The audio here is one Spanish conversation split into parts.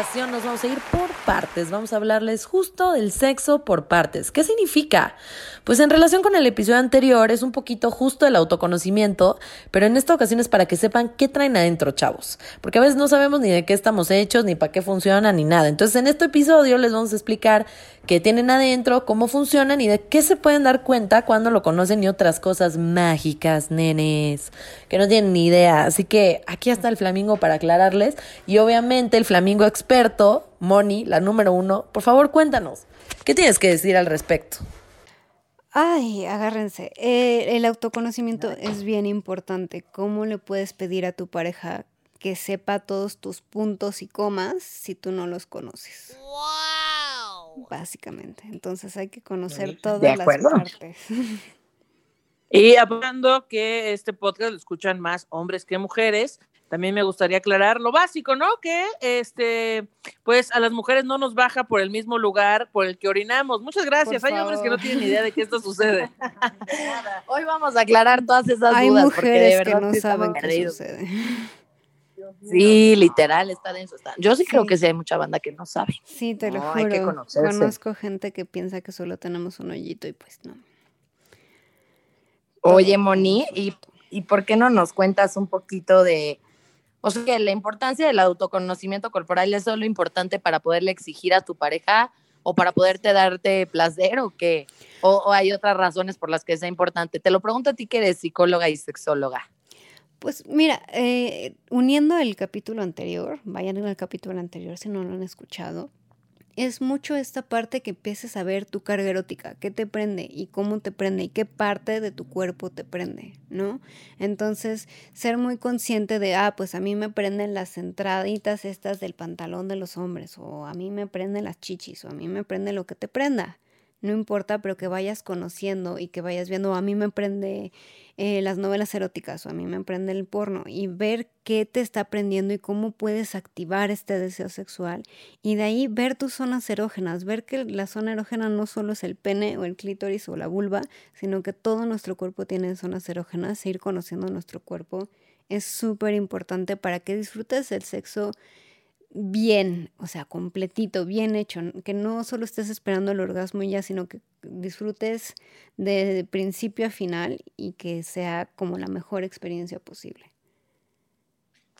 ocasión nos vamos a ir por Vamos a hablarles justo del sexo por partes. ¿Qué significa? Pues en relación con el episodio anterior es un poquito justo el autoconocimiento, pero en esta ocasión es para que sepan qué traen adentro, chavos. Porque a veces no sabemos ni de qué estamos hechos, ni para qué funcionan, ni nada. Entonces en este episodio les vamos a explicar qué tienen adentro, cómo funcionan y de qué se pueden dar cuenta cuando lo conocen y otras cosas mágicas, nenes, que no tienen ni idea. Así que aquí está el flamingo para aclararles. Y obviamente el flamingo experto, Moni, la número uno, por favor cuéntanos, ¿qué tienes que decir al respecto? Ay, agárrense. Eh, el autoconocimiento es bien importante. ¿Cómo le puedes pedir a tu pareja que sepa todos tus puntos y comas si tú no los conoces? ¡Wow! Básicamente. Entonces hay que conocer todas las partes. Y hablando que este podcast lo escuchan más hombres que mujeres, también me gustaría aclarar lo básico, ¿no? Que este, pues a las mujeres no nos baja por el mismo lugar por el que orinamos. Muchas gracias. Hay hombres que no tienen idea de que esto sucede. Hoy vamos a aclarar todas esas Hay dudas mujeres porque que no saben qué sucede. Sí, literal, está denso. Está. Yo sí, creo que sí hay mucha banda que no sabe. Sí, te lo juro. Conozco gente que piensa que solo tenemos un hoyito y pues no. Oye, Moni, ¿y, ¿y por qué no nos cuentas un poquito de, o sea, que la importancia del autoconocimiento corporal es solo importante para poderle exigir a tu pareja o para poderte darte placer o qué? O, hay otras razones por las que sea importante? Te lo pregunto a ti que eres psicóloga y sexóloga. Pues mira, eh, uniendo el capítulo anterior, vayan el capítulo anterior si no lo han escuchado, es mucho esta parte que empieces a ver tu carga erótica, qué te prende y cómo te prende y qué parte de tu cuerpo te prende, ¿no? Entonces, ser muy consciente de, ah, pues a mí me prenden las entraditas estas del pantalón de los hombres, o a mí me prenden las chichis, o a mí me prende lo que te prenda. No importa, pero que vayas conociendo y que vayas viendo, a mí me prende eh, las novelas eróticas o a mí me emprende el porno y ver qué te está aprendiendo y cómo puedes activar este deseo sexual y de ahí ver tus zonas erógenas, ver que la zona erógena no solo es el pene o el clítoris o la vulva, sino que todo nuestro cuerpo tiene zonas erógenas e ir conociendo nuestro cuerpo es súper importante para que disfrutes el sexo bien, o sea, completito, bien hecho, que no solo estés esperando el orgasmo ya, sino que disfrutes de principio a final y que sea como la mejor experiencia posible.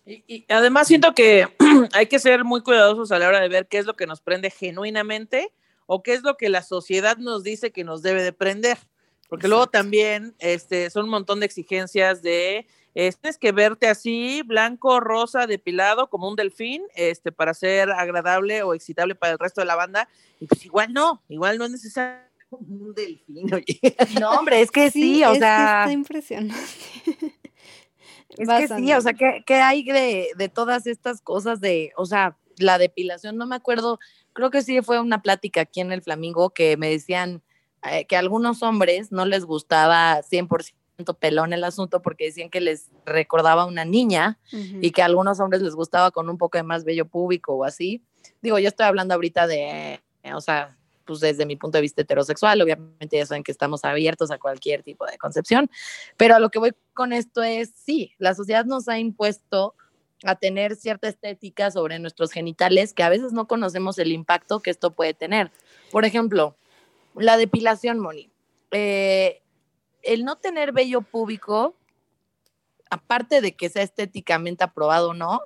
Y, además siento que hay que ser muy cuidadosos a la hora de ver qué es lo que nos prende genuinamente o qué es lo que la sociedad nos dice que nos debe de prender. Porque luego también este, son un montón de exigencias de tienes que verte así, blanco, rosa, depilado, como un delfín, este, para ser agradable o excitable para el resto de la banda. Y pues igual no, igual no es necesario un delfín, oye. No, hombre, es que sí, o sea. está impresionante. Es que sí, o sea, ¿qué, hay de, de, todas estas cosas de, o sea, la depilación? No me acuerdo, creo que sí fue una plática aquí en el Flamingo que me decían eh, que a algunos hombres no les gustaba 100% pelón el asunto porque decían que les recordaba a una niña y que a algunos hombres les gustaba con un poco de más vello público o así. Digo, yo estoy hablando ahorita de, o sea, pues desde mi punto de vista heterosexual, obviamente ya saben que estamos abiertos a cualquier tipo de concepción, pero a lo que voy con esto es, sí, la sociedad nos ha impuesto a tener cierta estética sobre nuestros genitales que a veces no conocemos el impacto que esto puede tener. Por ejemplo, la depilación, Moni. Eh, el no tener vello público, aparte de que sea estéticamente aprobado o no,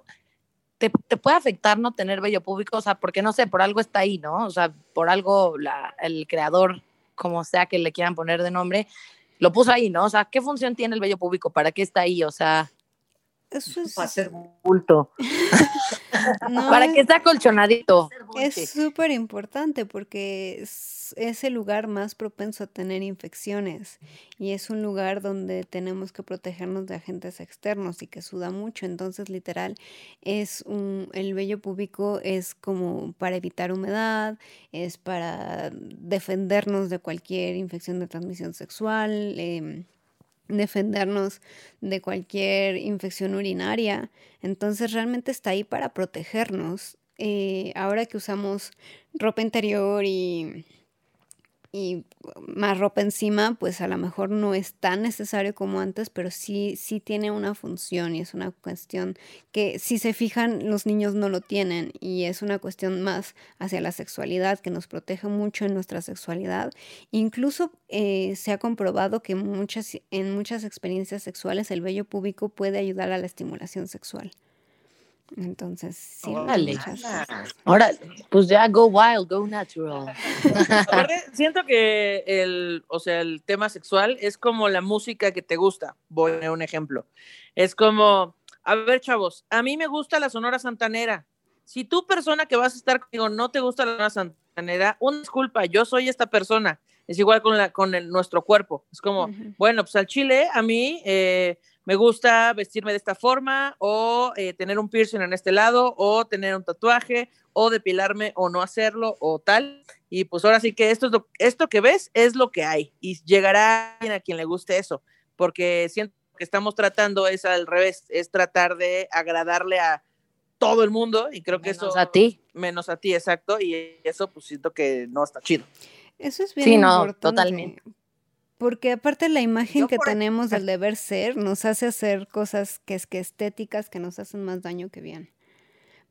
te, puede afectar no tener vello público, o sea, porque no sé, por algo está ahí, ¿no? O sea, por algo el creador, como sea que le quieran poner de nombre, lo puso ahí, ¿no? O sea, ¿qué función tiene el vello público? ¿Para qué está ahí? O sea, eso es... Para hacer bulto. Para que esté colchonadito. Es súper importante porque es, es, el lugar más propenso a tener infecciones y es un lugar donde tenemos que protegernos de agentes externos y que suda mucho. Entonces, literal, es un, el vello púbico es como para evitar humedad, es para defendernos de cualquier infección de transmisión sexual. Eh, defendernos de cualquier infección urinaria. Entonces realmente está ahí para protegernos. Eh, ahora que usamos ropa interior y, y más ropa encima, pues a lo mejor no es tan necesario como antes, pero sí, sí tiene una función y es una cuestión que si se fijan los niños no lo tienen y es una cuestión más hacia la sexualidad que nos protege mucho en nuestra sexualidad. Incluso eh, se ha comprobado que muchas, en muchas experiencias sexuales el vello púbico puede ayudar a la estimulación sexual. Entonces, sí. Ahora, pues ya go wild, go natural. siento que el, o sea, el tema sexual es como la música que te gusta. Voy a poner un ejemplo. Es como, a ver, chavos, a mí me gusta la Sonora Santanera. Si tú, persona que vas a estar conmigo, no te gusta la Sonora Santanera, una disculpa, yo soy esta persona. Es igual con, la, con el, nuestro cuerpo. Es como, bueno, pues al chile, a mí, eh, me gusta vestirme de esta forma o eh, tener un piercing en este lado o tener un tatuaje o depilarme o no hacerlo o tal. Y pues ahora sí que esto, es lo, esto que ves es lo que hay y llegará a quien le guste eso, porque siento que estamos tratando es al revés, es tratar de agradarle a todo el mundo y creo que menos eso... a ti. Menos a ti, exacto, y eso pues siento que no está chido. Eso es bien sí, no, totalmente. Porque aparte la imagen que tenemos del deber ser nos hace hacer cosas que es que estéticas que nos hacen más daño que bien.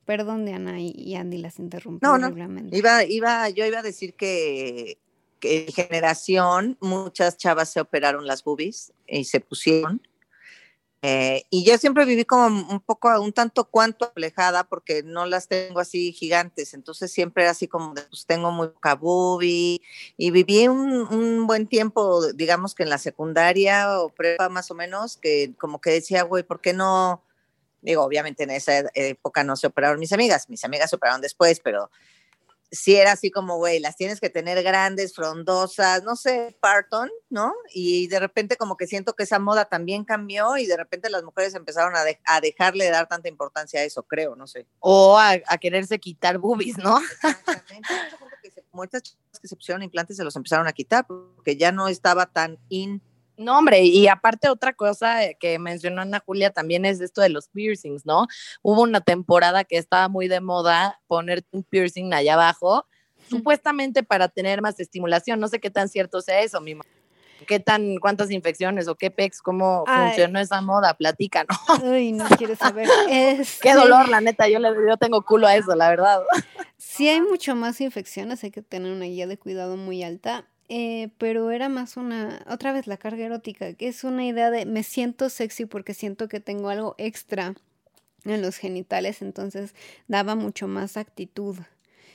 Perdón, Diana y, Andy las interrumpí. No, no. Iba, iba, yo iba a decir que, que en generación muchas chavas se operaron las boobies y se pusieron eh, y yo siempre viví como un poco, un tanto cuanto alejada porque no las tengo así gigantes, entonces siempre era así como, pues tengo muy poca boobie y viví un, buen tiempo, digamos que en la secundaria o prepa más o menos, que como que decía, güey, ¿por qué no? Digo, obviamente en esa época no se operaron mis amigas, mis amigas se operaron después, pero si era así como, güey, las tienes que tener grandes, frondosas, no sé, Parton, ¿no? Y de repente como que siento que esa moda también cambió y de repente las mujeres empezaron a, a dejarle de dar tanta importancia a eso, creo, no sé. O a, quererse quitar boobies, ¿no? Exactamente. Muchas chicas que se pusieron implantes se los empezaron a quitar porque ya no estaba tan in no, hombre, y aparte otra cosa que mencionó Ana Julia también es esto de los piercings, ¿no? Hubo una temporada que estaba muy de moda poner un piercing allá abajo, supuestamente para tener más estimulación. No sé qué tan cierto sea eso, mi ¿Qué tan, cuántas infecciones o qué pex, cómo funcionó esa moda? Platícanos. Uy, no quiero saber. Qué dolor, la neta, yo, le, yo tengo culo a eso, la verdad. Si hay mucho más infecciones, hay que tener una guía de cuidado muy alta. Eh, pero era más una, otra vez la carga erótica, que es una idea de me siento sexy porque siento que tengo algo extra en los genitales, entonces daba mucho más actitud.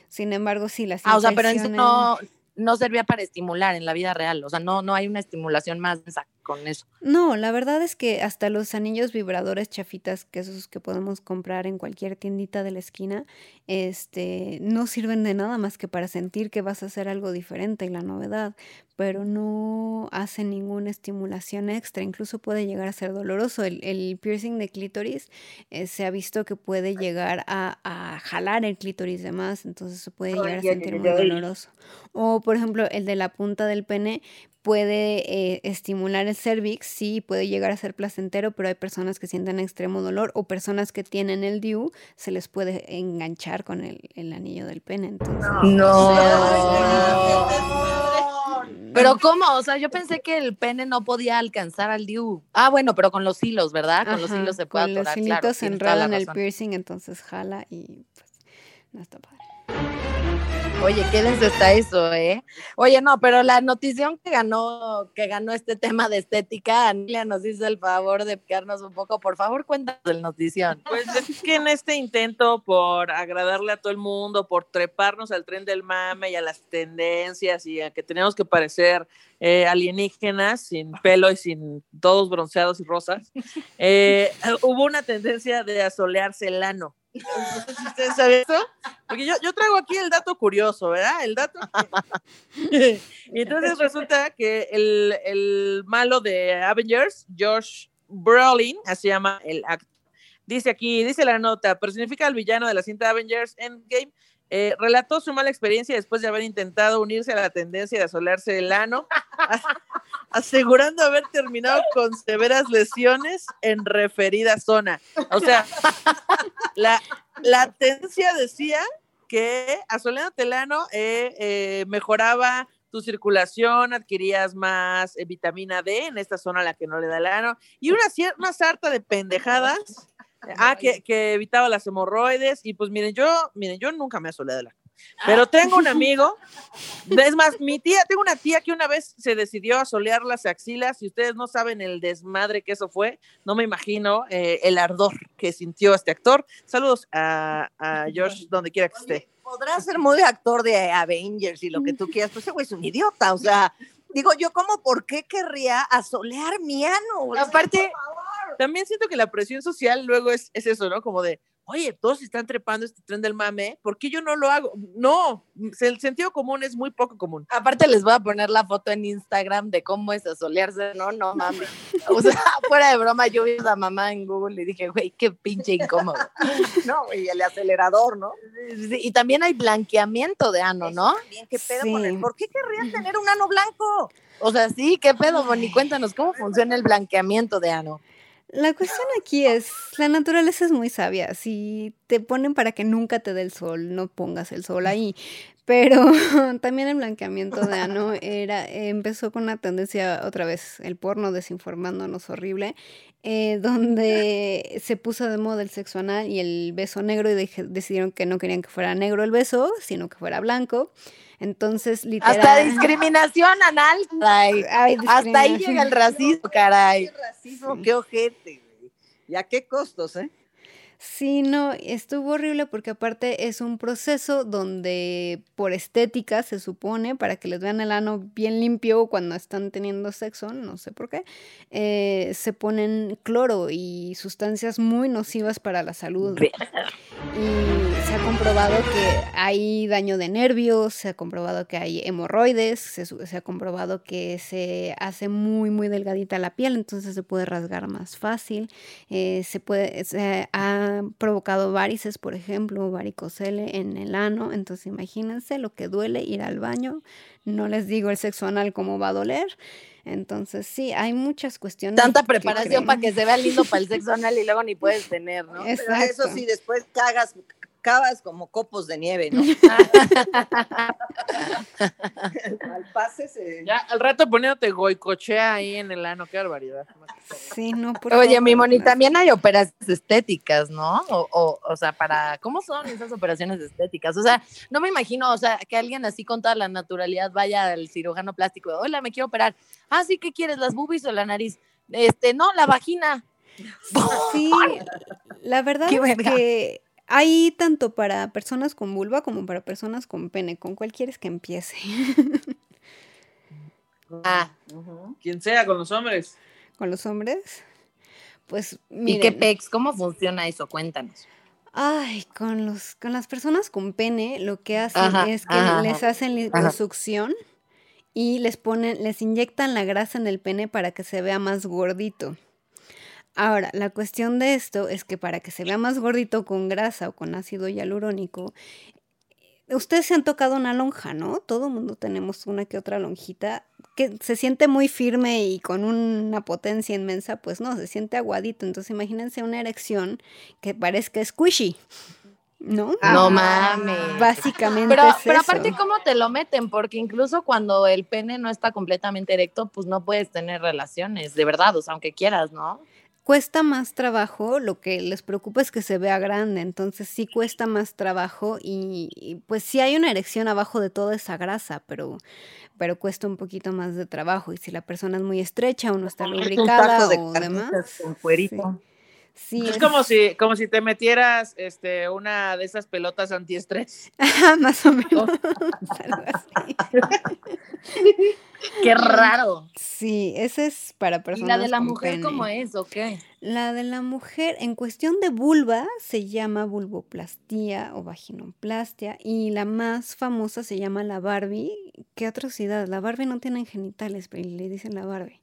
Sin embargo, sí, las Ah, o sea, pero eso no, no servía para estimular en la vida real, o sea, no, no hay una estimulación más con eso. No, la verdad es que hasta los anillos vibradores chafitas, que esos que podemos comprar en cualquier tiendita de la esquina, este, no sirven de nada más que para sentir que vas a hacer algo diferente y la novedad, pero no hacen ninguna estimulación extra, incluso puede llegar a ser doloroso. El, piercing de clítoris eh, se ha visto que puede llegar a, jalar el clítoris de más, entonces se puede llegar a sentir muy doloroso. O por ejemplo, el de la punta del pene puede eh, estimular el cervix, sí, puede llegar a ser placentero, pero hay personas que sienten extremo dolor o personas que tienen el DIU, se les puede enganchar con el, anillo del pene. Entonces, no. Pero ¿cómo? O sea, yo pensé que el pene no podía alcanzar al DIU. Ah, bueno, pero con los hilos, ¿verdad? Con los hilos se puede Con los hilitos se enredan el piercing, entonces jala y pues no está padre. Oye, qué denso está eso, ¿eh? Oye, no, pero la notición que ganó, que ganó este tema de estética, Anelia nos hizo el favor de picarnos un poco. Por favor, cuéntanos la notición. Pues es que en este intento por agradarle a todo el mundo, por treparnos al tren del mame y a las tendencias y a que tenemos que parecer eh, alienígenas, sin pelo y sin todos bronceados y rosas, eh, hubo una tendencia de asolearse el ano. Ustedes saben eso, porque yo, yo traigo aquí el dato curioso, ¿verdad? El dato. y entonces resulta que el, el, malo de Avengers, Josh Brolin, así llama el actor, dice aquí, dice la nota, personifica al villano de la cinta Avengers Endgame eh, relató su mala experiencia después de haber intentado unirse a la tendencia de asolarse el ano, asegurando haber terminado con severas lesiones en referida zona. O sea, la, tendencia decía que asoleándote el ano eh, eh, mejoraba tu circulación, adquirías más eh, vitamina D en esta zona a la que no le da el ano, y una, una sarta de pendejadas. Ah, que, que, evitaba las hemorroides, y pues miren, yo, miren, yo nunca me he soleado el ano. Pero tengo un amigo, es más, mi tía, tengo una tía que una vez se decidió a solear las axilas y ustedes no saben el desmadre que eso fue, no me imagino eh, el ardor que sintió este actor. Saludos a, a George, donde quiera que esté. Podrá ser muy actor de Avengers y lo que tú quieras, pero ese güey es un idiota, o sea, digo yo, ¿cómo por qué querría asolear mi ano? Aparte, también siento que la presión social luego es, es eso, ¿no? Como de, oye, todos están trepando este tren del mame, ¿por qué yo no lo hago? No, el sentido común es muy poco común. Aparte les voy a poner la foto en Instagram de cómo es asolearse, no, no mames. O sea, fuera de broma, yo vi a la mamá en Google y dije, güey, qué pinche incómodo. no, y el acelerador, ¿no? y también hay blanqueamiento de ano, ¿no? ¿qué pedo con él? ¿Por qué querrían tener un ano blanco? O sea, sí, ¿qué pedo, Moni? Cuéntanos, ¿cómo funciona el blanqueamiento de ano? La cuestión aquí es, la naturaleza es muy sabia. Si te ponen para que nunca te dé el sol, no pongas el sol ahí. Pero también el blanqueamiento de ano era, empezó con una tendencia, otra vez, el porno desinformándonos horrible, eh, donde se puso de moda el sexo anal y el beso negro y decidieron que no querían que fuera negro el beso, sino que fuera blanco. Entonces, literal. Hasta discriminación anal. Hasta ahí llega el racismo, caray. Qué racismo, qué ojete, ¿Y a qué costos, eh? Sí, no, estuvo horrible porque aparte es un proceso donde por estética se supone, para que les vean el ano bien limpio cuando están teniendo sexo, no sé por qué, eh, se ponen cloro y sustancias muy nocivas para la salud. Y se ha comprobado que hay daño de nervios, se ha comprobado que hay hemorroides, se, ha comprobado que se hace muy, muy delgadita la piel, entonces se puede rasgar más fácil, eh, se puede, se ha provocado varices, por ejemplo, varicocele en el ano. Entonces imagínense lo que duele ir al baño. No les digo el sexo anal cómo va a doler. Entonces sí, hay muchas cuestiones. Tanta preparación para que se vea lindo para el sexo anal y luego ni puedes tener, ¿no? eso sí, después cagas, cavas como copos de nieve, ¿no? al pase se... Ya, al rato poniéndote goicochea ahí en el ano, qué barbaridad. Sí, no, Oye, mi Moni, también hay operaciones estéticas, ¿no? O, o, o, sea, para, ¿cómo son esas operaciones estéticas? O sea, no me imagino, o sea, que alguien así con toda la naturalidad vaya al cirujano plástico, hola, me quiero operar. Ah, sí, ¿qué quieres, las boobies o la nariz? Este, no, la vagina. Sí, la verdad es que hay tanto para personas con vulva como para personas con pene. ¿Con cuál quieres que empiece? ah, quien sea, con los hombres. ¿Con los hombres? Pues ¿Y qué pex? ¿Cómo funciona eso? Cuéntanos. Ay, con los, con las personas con pene, lo que hacen es que les hacen liposucción y les ponen, les inyectan la grasa en el pene para que se vea más gordito. Ahora, la cuestión de esto es que para que se vea más gordito con grasa o con ácido hialurónico, ustedes se han tocado una lonja, ¿no? Todo el mundo tenemos una que otra lonjita que se siente muy firme y con una potencia inmensa, pues no, se siente aguadito. Entonces imagínense una erección que parezca squishy. ¿No? No mames. Básicamente. Pero, es pero aparte, ¿cómo te lo meten? Porque incluso cuando el pene no está completamente erecto, pues no puedes tener relaciones, de verdad, o sea, aunque quieras, ¿no? Cuesta más trabajo, lo que les preocupa es que se vea grande, entonces sí cuesta más trabajo y, pues sí hay una erección abajo de toda esa grasa, pero, pero cuesta un poquito más de trabajo y si la persona es muy estrecha o no está lubricada o demás. Sí, es, como si como si te metieras este una de esas pelotas antiestrés. Más o menos. Qué raro. Sí, ese es para personas. ¿Y la de la mujer cómo es o qué? La de la mujer, en cuestión de vulva, se llama vulvoplastía o vaginoplastia. Y la más famosa se llama la Barbie. Qué atrocidad. La Barbie no tiene genitales, pero le dicen la Barbie.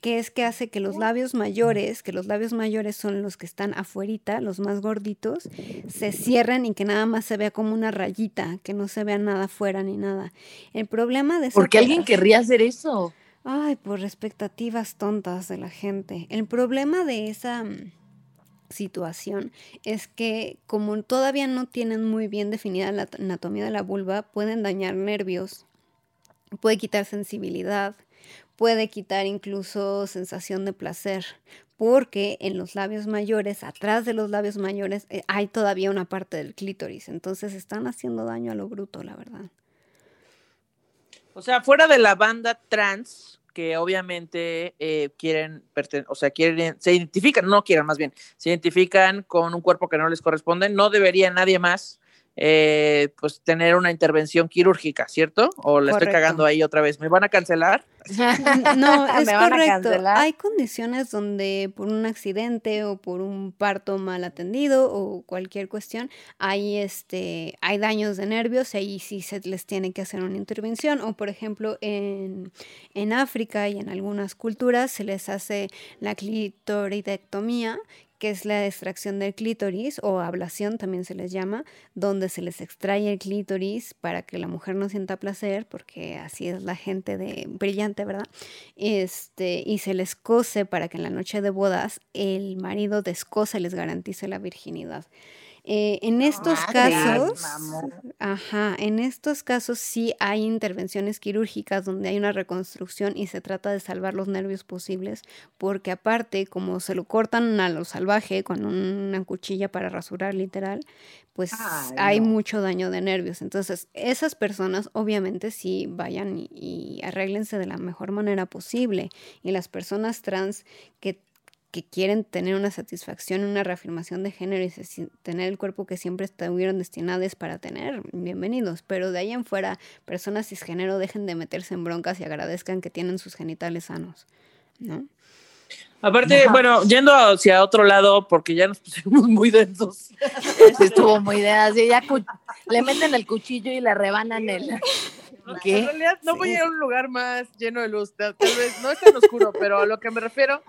Que es que hace que los labios mayores, que los labios mayores son los que están afuerita, los más gorditos, se cierren y que nada más se vea como una rayita, que no se vea nada afuera ni nada. El problema de ¿Por qué alguien querría hacer eso? Ay, por expectativas tontas de la gente. El problema de esa mm, situación es que como todavía no tienen muy bien definida la anatomía de la vulva, pueden dañar nervios puede quitar sensibilidad, puede quitar incluso sensación de placer, porque en los labios mayores, atrás de los labios mayores, eh, hay todavía una parte del clítoris, entonces están haciendo daño a lo bruto, la verdad. O sea, fuera de la banda trans, que obviamente eh, quieren, o sea, quieren, se identifican, no quieren más bien, se identifican con un cuerpo que no les corresponde, no debería nadie más eh, pues tener una intervención quirúrgica, ¿cierto? O la estoy cagando ahí otra vez. ¿Me van a cancelar? no, es correcto. Hay condiciones donde por un accidente o por un parto mal atendido o cualquier cuestión, hay este, hay daños de nervios y ahí sí se les tiene que hacer una intervención. O por ejemplo, en, en África y en algunas culturas se les hace la clitoridectomía, que es la extracción del clítoris o ablación también se les llama, donde se les extrae el clítoris para que la mujer no sienta placer, porque así es la gente de brillante, ¿verdad? Este, y se les cose para que en la noche de bodas el marido descose les garantice la virginidad. Eh, en estos casos, ajá, en estos casos sí hay intervenciones quirúrgicas donde hay una reconstrucción y se trata de salvar los nervios posibles, porque aparte, como se lo cortan a lo salvaje con una cuchilla para rasurar literal, pues hay mucho daño de nervios. Entonces, esas personas obviamente sí vayan y, y arréglense de la mejor manera posible. Y las personas trans que que quieren tener una satisfacción, una reafirmación de género y tener el cuerpo que siempre estuvieron destinados para tener, bienvenidos. Pero de ahí en fuera, personas cisgénero dejen de meterse en broncas y agradezcan que tienen sus genitales sanos, ¿no? Aparte, bueno, yendo hacia otro lado, porque ya nos pusimos muy densos. estuvo muy denso. ya le meten el cuchillo y le rebanan el. ¿Qué? En realidad no voy a ir a un lugar más lleno de luz, tal vez no es tan oscuro, pero a lo que me refiero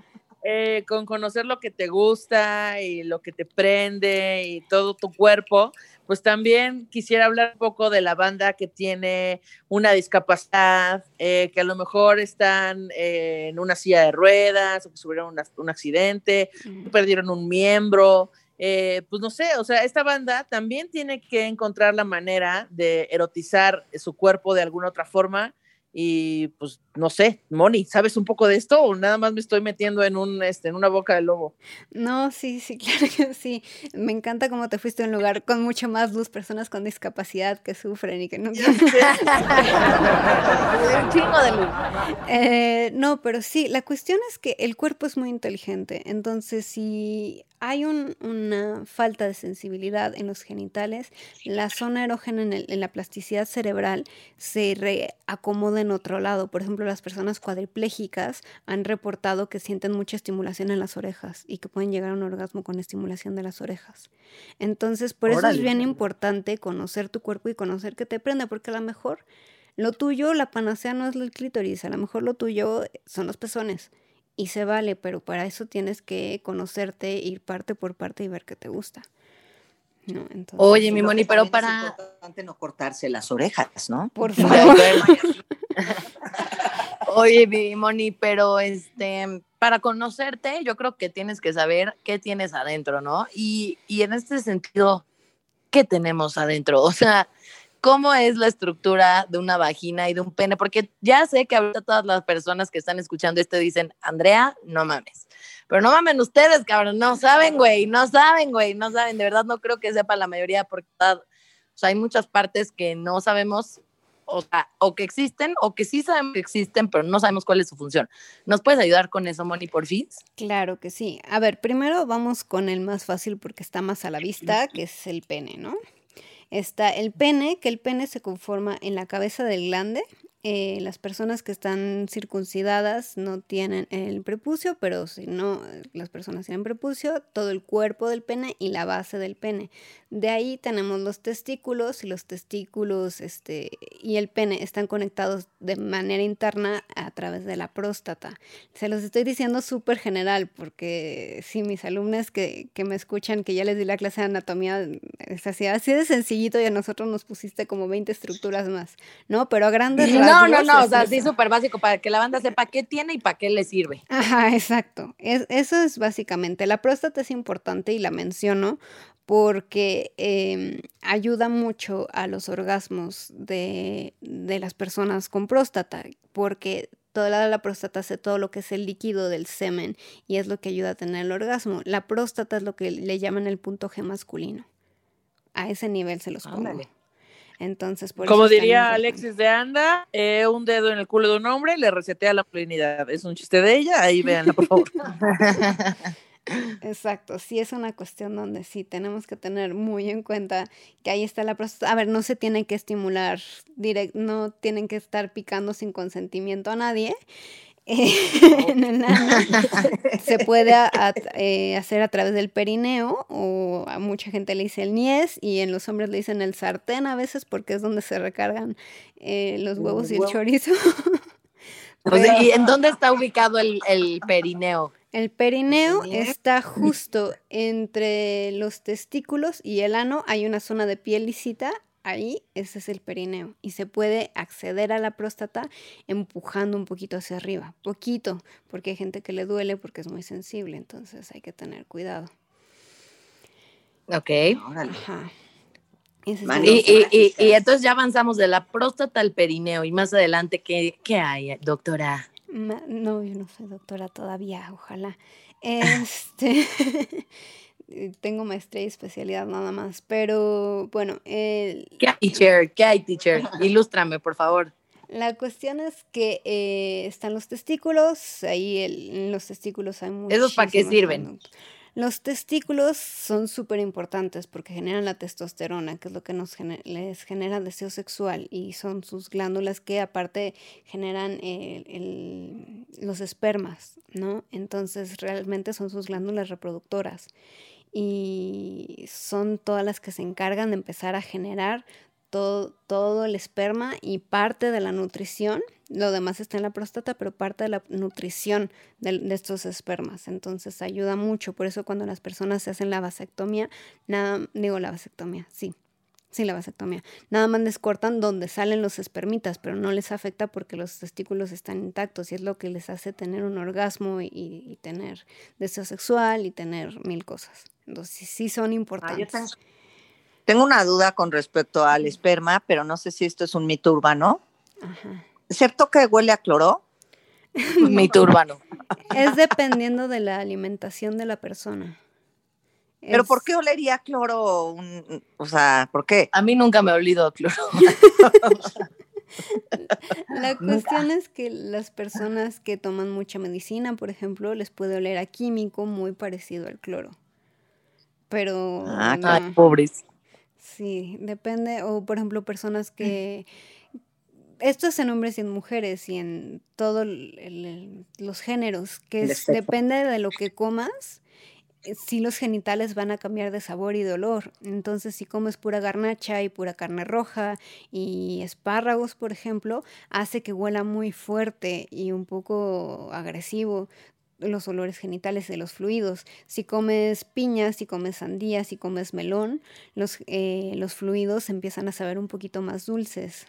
eh, con conocer lo que te gusta y lo que te prende y todo tu cuerpo, pues también quisiera hablar un poco de la banda que tiene una discapacidad, eh, que a lo mejor están eh, en una silla de ruedas o que sufrieron un accidente, perdieron un miembro. pues no sé, o sea, esta banda también tiene que encontrar la manera de erotizar su cuerpo de alguna otra forma y pues no sé, Moni, ¿sabes un poco de esto o nada más me estoy metiendo en un este en una boca de lobo? No, sí, sí, claro que sí. Me encanta cómo te fuiste a un lugar con mucho más luz, personas con discapacidad que sufren y que no. un chingo de luz. Eh, no, pero sí, la cuestión es que el cuerpo es muy inteligente. Entonces, si hay una falta de sensibilidad en los genitales, la zona erógena en, la plasticidad cerebral se reacomoda en otro lado. Por ejemplo, las personas cuadriplégicas han reportado que sienten mucha estimulación en las orejas y que pueden llegar a un orgasmo con estimulación de las orejas. Entonces, por eso es bien importante conocer tu cuerpo y conocer qué te prende, porque a lo mejor lo tuyo, la panacea no es el clítoris, a lo mejor lo tuyo son los pezones y se vale, pero para eso tienes que conocerte, ir parte por parte y ver qué te gusta. Oye, mi Moni, pero para... Es importante no cortarse las orejas, ¿no? Por favor. Oye, mi Moni, pero este, para conocerte, yo creo que tienes que saber qué tienes adentro, ¿no? Y, y en este sentido, ¿qué tenemos adentro? O sea, cómo es la estructura de una vagina y de un pene, porque ya sé que ahorita todas las personas que están escuchando esto dicen, Andrea, no mames. Pero no mamen ustedes, cabrón, no saben, güey, no saben, güey, no saben, de verdad no creo que sepa la mayoría porque o sea, hay muchas partes que no sabemos, o sea, o que existen, o que sí sabemos que existen, pero no sabemos cuál es su función. ¿Nos puedes ayudar con eso, Moni, por fin? Claro que sí. A ver, primero vamos con el más fácil porque está más a la vista, que es el pene, ¿no? Está el pene, que el pene se conforma en la cabeza del glande eh, las personas que están circuncidadas no tienen el prepucio, pero si no, las personas tienen prepucio, todo el cuerpo del pene y la base del pene. De ahí tenemos los testículos y los testículos este, y el pene están conectados de manera interna a través de la próstata. Se los estoy diciendo súper general porque si mis alumnos que, que, me escuchan, que ya les di la clase de anatomía, es así, así de sencillito y a nosotros nos pusiste como 20 estructuras más, ¿no? Pero a grandes no, no, no, o sea, sí súper básico para que la banda sepa qué tiene y para qué le sirve. Ajá, exacto. Es, eso es básicamente. La próstata es importante y la menciono porque em, ayuda mucho a los orgasmos de, de, las personas con próstata, porque toda la próstata hace todo lo que es el líquido del semen y es lo que ayuda a tener el orgasmo. La próstata es lo que le llaman el punto G masculino. A ese nivel se los pongo. Entonces, por Como diría Alexis de Anda, eh, un dedo en el culo de un hombre le resetea la plenidad. Es un chiste de ella, ahí véanla, por favor. Exacto, sí es una cuestión donde sí tenemos que tener muy en cuenta que ahí está la próstata. A ver, no se tiene que estimular, direct, no tienen que estar picando sin consentimiento a nadie. En se puede eh, hacer a través del perineo o a mucha gente le dice el niés y en los hombres le dicen el sartén a veces porque es donde se recargan eh, los huevos y el chorizo. ¿Y en dónde está ubicado el, el perineo? El perineo está justo entre los testículos y el ano. Hay una zona de piel lisita. Ahí, ese es el perineo. Y se puede acceder a la próstata empujando un poquito hacia arriba. Poquito, porque hay gente que le duele porque es muy sensible. Entonces hay que tener cuidado. Ok. Ajá. Y, entonces ya avanzamos de la próstata al perineo. Y más adelante, ¿qué, qué hay, doctora? No, yo no soy doctora todavía, ojalá. Este, tengo maestría y especialidad nada más, pero bueno. ¿Qué hay, teacher? ¿Qué hay, teacher? Ilústrame, por favor. La cuestión es que eh, están los testículos, ahí en los testículos hay muchos. ¿Esos para qué sirven? Los testículos son súper importantes porque generan la testosterona, que es lo que nos les genera deseo sexual, y son sus glándulas que aparte generan los espermas, ¿no? Entonces realmente son sus glándulas reproductoras y son todas las que se encargan de empezar a generar todo, todo el esperma y parte de la nutrición lo demás está en la próstata, pero parte de la nutrición de, estos espermas. Entonces ayuda mucho. Por eso cuando las personas se hacen la vasectomía, nada, digo la vasectomía, sí, sí, la vasectomía. Nada más les cortan donde salen los espermitas, pero no les afecta porque los testículos están intactos y es lo que les hace tener un orgasmo y, tener deseo sexual y tener mil cosas. Entonces sí son ah, importantes. tengo una duda con respecto al esperma, pero no sé si esto es un mito urbano. Ajá. ¿Cierto que huele a cloro? Mito urbano. Es dependiendo de la alimentación de la persona. ¿Pero por qué olería cloro? o sea, ¿por qué? A mí nunca me ha olido cloro. La cuestión es que las personas que toman mucha medicina, por ejemplo, les puede oler a químico muy parecido al cloro. Pero. Ah, pobres. Sí, depende. O, por ejemplo, personas que esto es en hombres y en mujeres y en todos los géneros, que depende de lo que comas, eh, si los genitales van a cambiar de sabor y de olor. Entonces, si comes pura garnacha y pura carne roja y espárragos, por ejemplo, hace que huela muy fuerte y un poco agresivo los olores genitales de los fluidos. Si comes piñas, si comes sandía, si comes melón, los, eh, los fluidos empiezan a saber un poquito más dulces.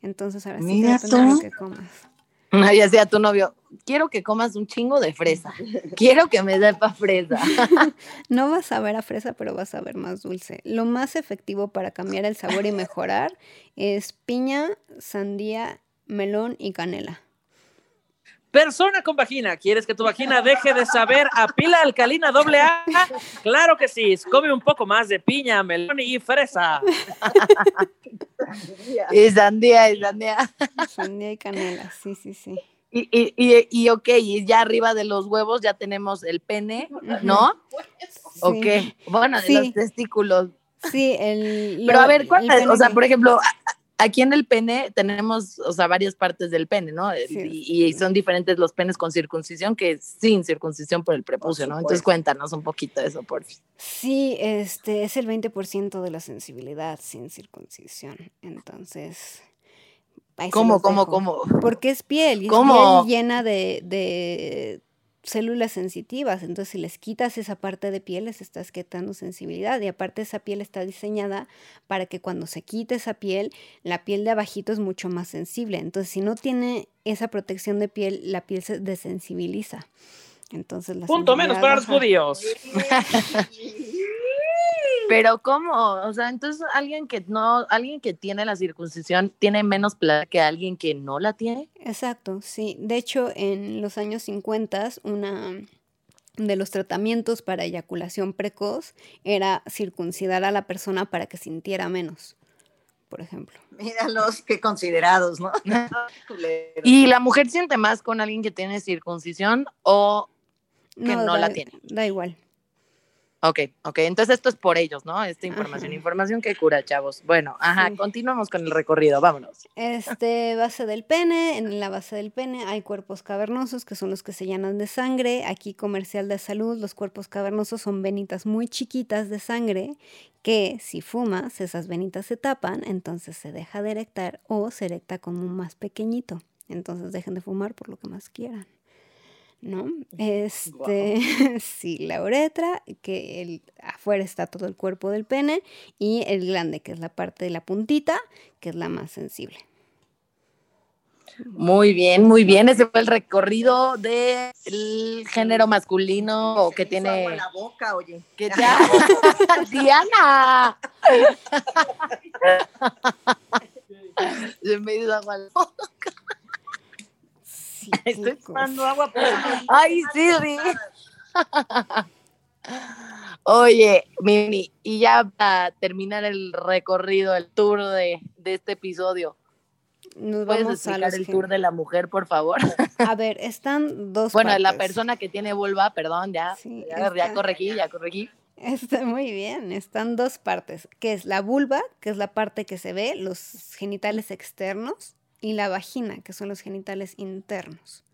Entonces ahora sí depende que comas. Ya sea tu novio, quiero que comas un chingo de fresa. Quiero que me dé pa' fresa. no vas a ver a fresa, pero vas a ver más dulce. Lo más efectivo para cambiar el sabor y mejorar es piña, sandía, melón y canela. Persona con vagina, ¿quieres que tu vagina deje de saber a pila alcalina doble A? Claro que sí, come un poco más de piña, melón y fresa. y sandía, y sandía. Sandía y canela, sí, sí, sí. Y, y, y, y, ok, y ya arriba de los huevos ya tenemos el pene, ¿no? Ok, bueno, de los testículos. Sí, el... Pero a ver, ¿cuál, o sea, por ejemplo, aquí en el pene tenemos, o sea, varias partes del pene, ¿no? Y, son diferentes los penes con circuncisión que sin circuncisión por el prepucio, ¿no? Entonces cuéntanos un poquito de eso, por favor. Sí, este es el 20% de la sensibilidad sin circuncisión. Entonces... ¿Cómo, cómo, cómo? Porque es piel, y es piel llena de células sensitivas, entonces si les quitas esa parte de piel les estás quitando sensibilidad y aparte esa piel está diseñada para que cuando se quite esa piel, la piel de abajito es mucho más sensible, entonces si no tiene esa protección de piel, la piel se desensibiliza. Entonces Punto menos para los judíos. Pero ¿cómo? O sea, entonces alguien que no, alguien que tiene la circuncisión tiene menos placer que alguien que no la tiene. Exacto, sí. De hecho, en los años 50, una de los tratamientos para eyaculación precoz era circuncidar a la persona para que sintiera menos, por ejemplo. Míralos, qué considerados, ¿no? ¿Y la mujer siente más con alguien que tiene circuncisión o que no, la tiene? Da igual. Ok, ok, entonces esto es por ellos, ¿no? Esta información, información que cura, chavos. Bueno, ajá, continuamos con el recorrido, vámonos. Este, base del pene, en la base del pene hay cuerpos cavernosos que son los que se llenan de sangre. Aquí comercial de salud, los cuerpos cavernosos son venitas muy chiquitas de sangre que si fumas, esas venitas se tapan, entonces se deja de erectar o se erecta como más pequeñito. Entonces dejen de fumar por lo que más quieran. ¿No? Este, sí, la uretra, que el, afuera está todo el cuerpo del pene, y el glande, que es la parte de la puntita, que es la más sensible. Muy bien, muy bien. Ese fue el recorrido del género masculino que tiene. la boca, oye. Diana. Se me agua la boca. Estoy tomando agua. Ay, sí, Oye, Mimi, y ya para terminar el recorrido, el tour de, este episodio, nos ¿Puedes vamos explicar el tour de la mujer, por favor? A ver, están dos Bueno, la persona que tiene vulva, perdón, ya, ya, corregí, ya corregí. Está muy bien, están dos partes, que es la vulva, que es la parte que se ve, los genitales externos, y la vagina, que son los genitales internos.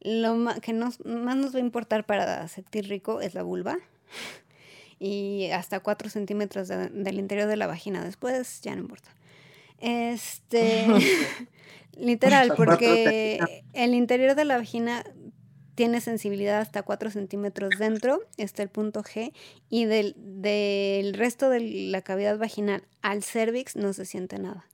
Lo que más nos va a importar para sentir rico es la vulva y hasta 4 centímetros del interior de la vagina. Después ya no importa. Este, literal, porque el interior de la vagina tiene sensibilidad hasta 4 centímetros dentro, está el punto G, y del, del resto de la cavidad vaginal al cervix no se siente nada.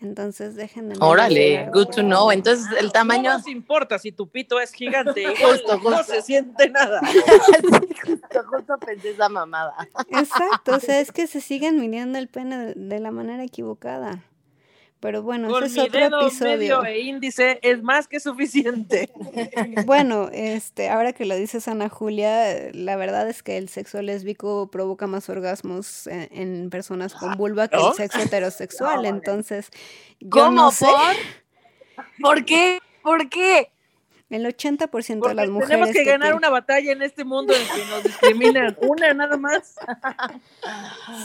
Entonces dejen de... Órale, good to know. Entonces el tamaño... No nos importa si tu pito es gigante, justo, no se siente nada. justo, justo pensé esa mamada. Exacto, o sea, es que se siguen midiendo el pene de la manera equivocada. Pero bueno, ese es otro episodio. Medio e índice es más que suficiente. bueno, este, ahora que lo dices Ana Julia, la verdad es que el sexo lésbico provoca más orgasmos en, personas con vulva que el sexo heterosexual. Entonces, yo ¿Cómo no sé. ¿Por? ¿Por qué? ¿Por qué? El 80% de las mujeres. Tenemos que, ganar una batalla en este mundo en que nos discriminan. una nada más.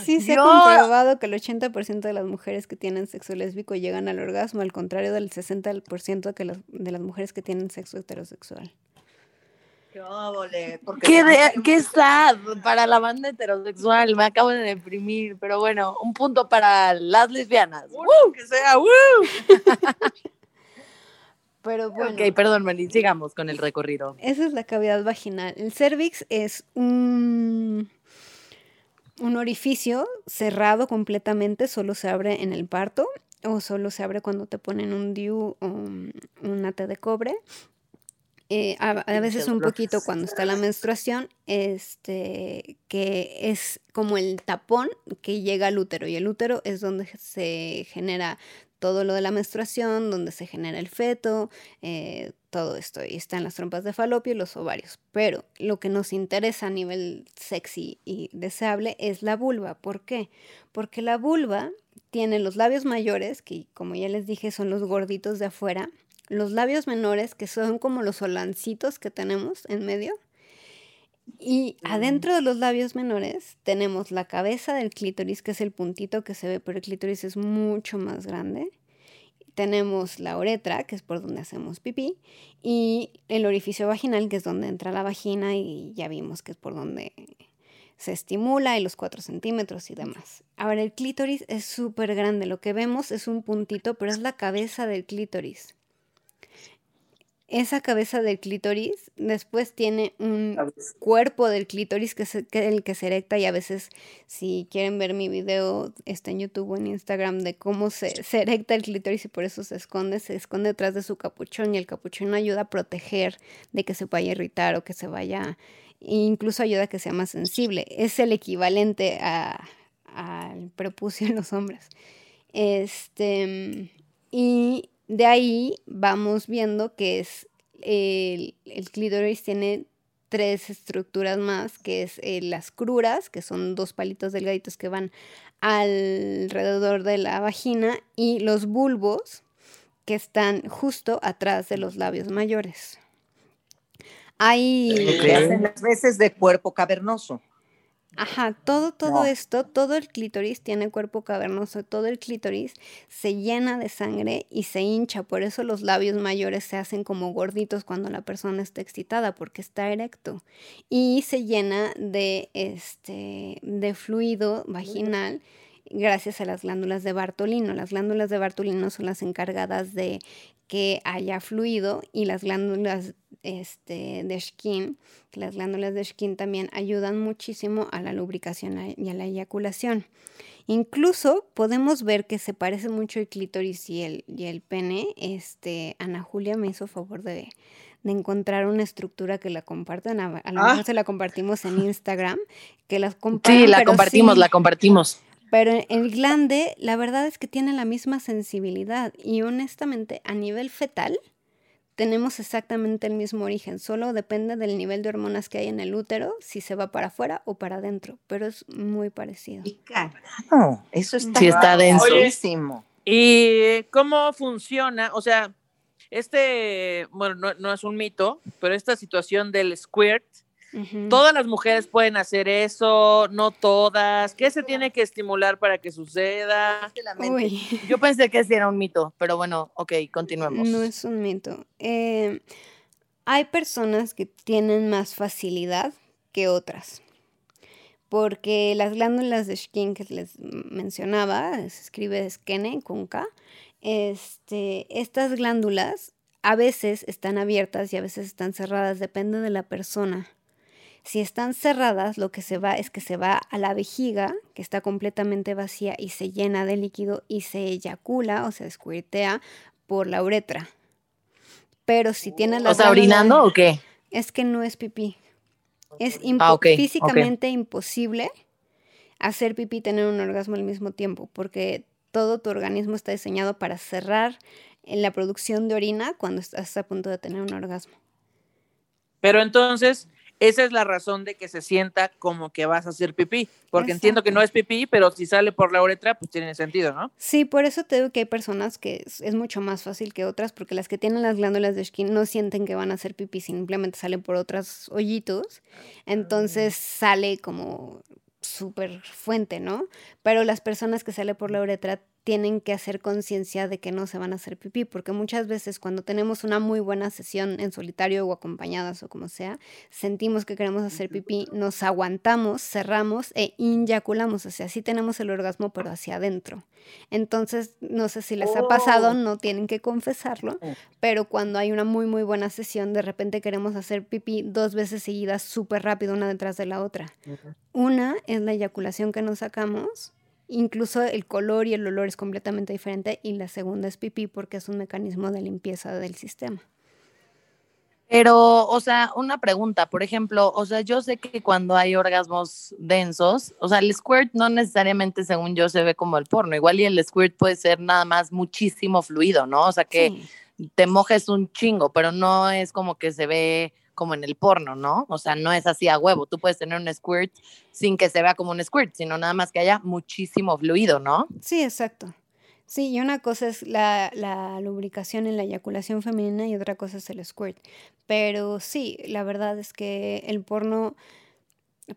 Sí, se ha comprobado que el 80% de las mujeres que tienen sexo lésbico llegan al orgasmo, al contrario del 60% que de las mujeres que tienen sexo heterosexual. Qué, ¿Qué, qué sad para la banda heterosexual. Me acabo de deprimir, pero bueno, un punto para las lesbianas. Que sea, ¡Woo! Pero bueno. Ok, perdón, Melin, sigamos con el recorrido. Esa es la cavidad vaginal. El cervix es un, un orificio cerrado completamente, solo se abre en el parto o solo se abre cuando te ponen un DIU o un ate de cobre. Eh, a, a, veces un poquito cuando está la menstruación, este, que es como el tapón que llega al útero y el útero es donde se genera todo lo de la menstruación, donde se genera el feto, eh, todo esto. Y están las trompas de falopio y los ovarios. Pero lo que nos interesa a nivel sexy y deseable es la vulva. ¿Por qué? Porque la vulva tiene los labios mayores, que como ya les dije son los gorditos de afuera, los labios menores, que son como los solancitos que tenemos en medio, y adentro de los labios menores tenemos la cabeza del clítoris, que es el puntito que se ve, pero el clítoris es mucho más grande. Tenemos la uretra, que es por donde hacemos pipí, y el orificio vaginal, que es donde entra la vagina, y ya vimos que es por donde se estimula, y los 4 centímetros y demás. Ahora, el clítoris es súper grande. Lo que vemos es un puntito, pero es la cabeza del clítoris esa cabeza del clítoris después tiene un cuerpo del clítoris que es el que se erecta y a veces si quieren ver mi video está en YouTube o en Instagram de cómo se, se erecta el clítoris y por eso se esconde, se esconde detrás de su capuchón y el capuchón ayuda a proteger de que se vaya a irritar o que se vaya e incluso ayuda a que sea más sensible. Es el equivalente al prepucio en los hombres. Este, y de ahí vamos viendo que es el, el clítoris tiene tres estructuras más, que es eh, las cruras, que son dos palitos delgaditos que van alrededor de la vagina, y los bulbos, que están justo atrás de los labios mayores. Hay... las veces de cuerpo cavernoso. Ajá, todo, todo esto, todo el clítoris tiene cuerpo cavernoso, todo el clítoris se llena de sangre y se hincha, por eso los labios mayores se hacen como gorditos cuando la persona está excitada, porque está erecto. Y se llena de, este, de fluido vaginal gracias a las glándulas de Bartolino. Las glándulas de Bartolino son las encargadas de que haya fluido y las glándulas este, de skin, que las glándulas de skin también ayudan muchísimo a la lubricación y a la eyaculación. Incluso podemos ver que se parece mucho el clítoris y el, y el pene. Este, Ana Julia me hizo favor de, encontrar una estructura que la compartan. A, lo mejor ah. se la compartimos en Instagram. Que las Sí, la compartimos, la compartimos. Pero el glande, la verdad es que tiene la misma sensibilidad y honestamente a nivel fetal tenemos exactamente el mismo origen, solo depende del nivel de hormonas que hay en el útero, si se va para afuera o para adentro, pero es muy parecido. Y eso está, sí, está densísimo. ¿Y cómo funciona? O sea, este, bueno, no, no es un mito, pero esta situación del squirt, Todas las mujeres pueden hacer eso, no todas. ¿Qué se tiene que estimular para que suceda? Yo pensé que ese era un mito, pero bueno, ok, continuemos. No es un mito. Eh, hay personas que tienen más facilidad que otras. Porque las glándulas de Schkin que les mencionaba, se escribe Skene con K, este, estas glándulas a veces están abiertas y a veces están cerradas, depende de la persona. Si están cerradas, lo que se va es que se va a la vejiga, que está completamente vacía y se llena de líquido y se eyacula o se escuirtea por la uretra. Pero si tiene la... ¿O sea, orinando o qué? Es que no es pipí. Es ah, físicamente imposible hacer pipí y tener un orgasmo al mismo tiempo, porque todo tu organismo está diseñado para cerrar en la producción de orina cuando estás a punto de tener un orgasmo. Pero entonces, esa es la razón de que se sienta como que vas a hacer pipí, porque entiendo que no es pipí, pero si sale por la uretra, pues tiene sentido, ¿no? Sí, por eso te digo que hay personas que es, mucho más fácil que otras, porque las que tienen las glándulas de skin no sienten que van a hacer pipí, simplemente salen por otros hoyitos, entonces sale como súper fuente, ¿no? Pero las personas que sale por la uretra tienen que hacer conciencia de que no se van a hacer pipí, porque muchas veces cuando tenemos una muy buena sesión en solitario o acompañadas o como sea, sentimos que queremos hacer pipí, nos aguantamos, cerramos e inyaculamos, o sea, sí tenemos el orgasmo, pero hacia adentro. Entonces, no sé si les ha pasado, oh. no tienen que confesarlo, pero cuando hay una muy, muy buena sesión, de repente queremos hacer pipí dos veces seguidas súper rápido, una detrás de la otra. Una es la eyaculación que nos sacamos Incluso el color y el olor es completamente diferente y la segunda es pipí porque es un mecanismo de limpieza del sistema. Pero, o sea, una pregunta, por ejemplo, o sea, yo sé que cuando hay orgasmos densos, o sea, el squirt no necesariamente, según yo, se ve como el porno, igual y el squirt puede ser nada más muchísimo fluido, ¿no? O sea, que te mojes un chingo, pero no es como que se ve como en el porno, ¿no? O sea, no es así a huevo. Tú puedes tener un squirt sin que se vea como un squirt, sino nada más que haya muchísimo fluido, ¿no? Sí, exacto. Sí, y una cosa es la, lubricación en la eyaculación femenina y otra cosa es el squirt. Pero sí, la verdad es que el porno,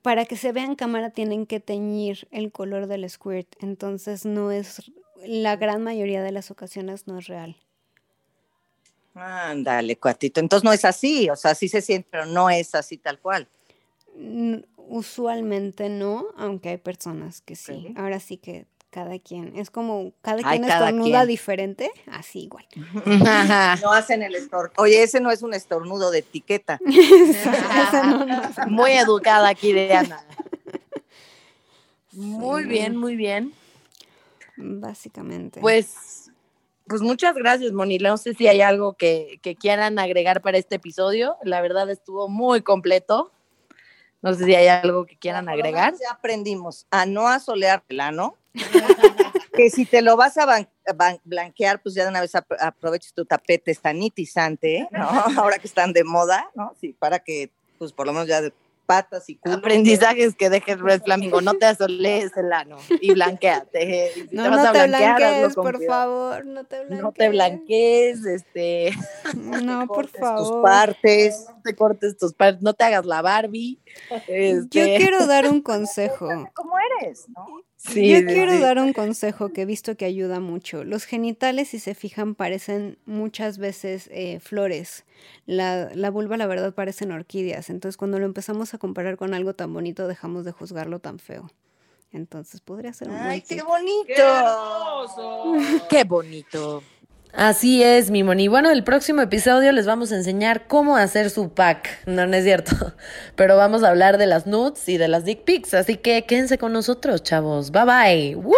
para que se vea en cámara, tienen que teñir el color del squirt. Entonces no es, la gran mayoría de las ocasiones no es real. Ándale, cuatito. Entonces no es así, o sea, sí se siente, pero no es así tal cual. Usualmente no, aunque hay personas que sí. Ahora sí que cada quien. Es como cada quien estornuda diferente, así igual. no hacen el estornudo. Oye, ese no es un estornudo de etiqueta. Muy educada aquí Diana. Muy bien, muy bien. Básicamente. Pues pues muchas gracias, Moni. No sé si hay algo que, quieran agregar para este episodio. La verdad estuvo muy completo. No sé si hay algo que quieran agregar. Ya aprendimos a no asolear el ano. que si te lo vas a blanquear, pues ya de una vez aproveches tu tapete sanitizante, ¿no? Ahora que están de moda, ¿no? Sí, para que, pues por lo menos ya patas y culo. Aprendizajes que dejes Red Flamingo, no te asolees el ano y blanqueate. Si no, te vas no a te blanquees, por favor, no te blanquees. No te blanquees, este. No, por favor. Tus partes. No te cortes tus partes, no te hagas la Barbie. Este. Yo quiero dar un consejo. ¿Cómo eres? ¿no? Yo quiero dar un consejo que he visto que ayuda mucho. Los genitales, si se fijan, parecen muchas veces eh, flores. La, la, vulva, la verdad, parecen orquídeas. Entonces, cuando lo empezamos a comparar con algo tan bonito, dejamos de juzgarlo tan feo. Entonces, podría ser un ¡Ay, qué bonito! ¡Qué bonito! Así es, mi moni. Bueno, el próximo episodio les vamos a enseñar cómo hacer su pack. No, no es cierto. Pero vamos a hablar de las nudes y de las dick pics. Así que quédense con nosotros, chavos. Bye bye. ¡Woo!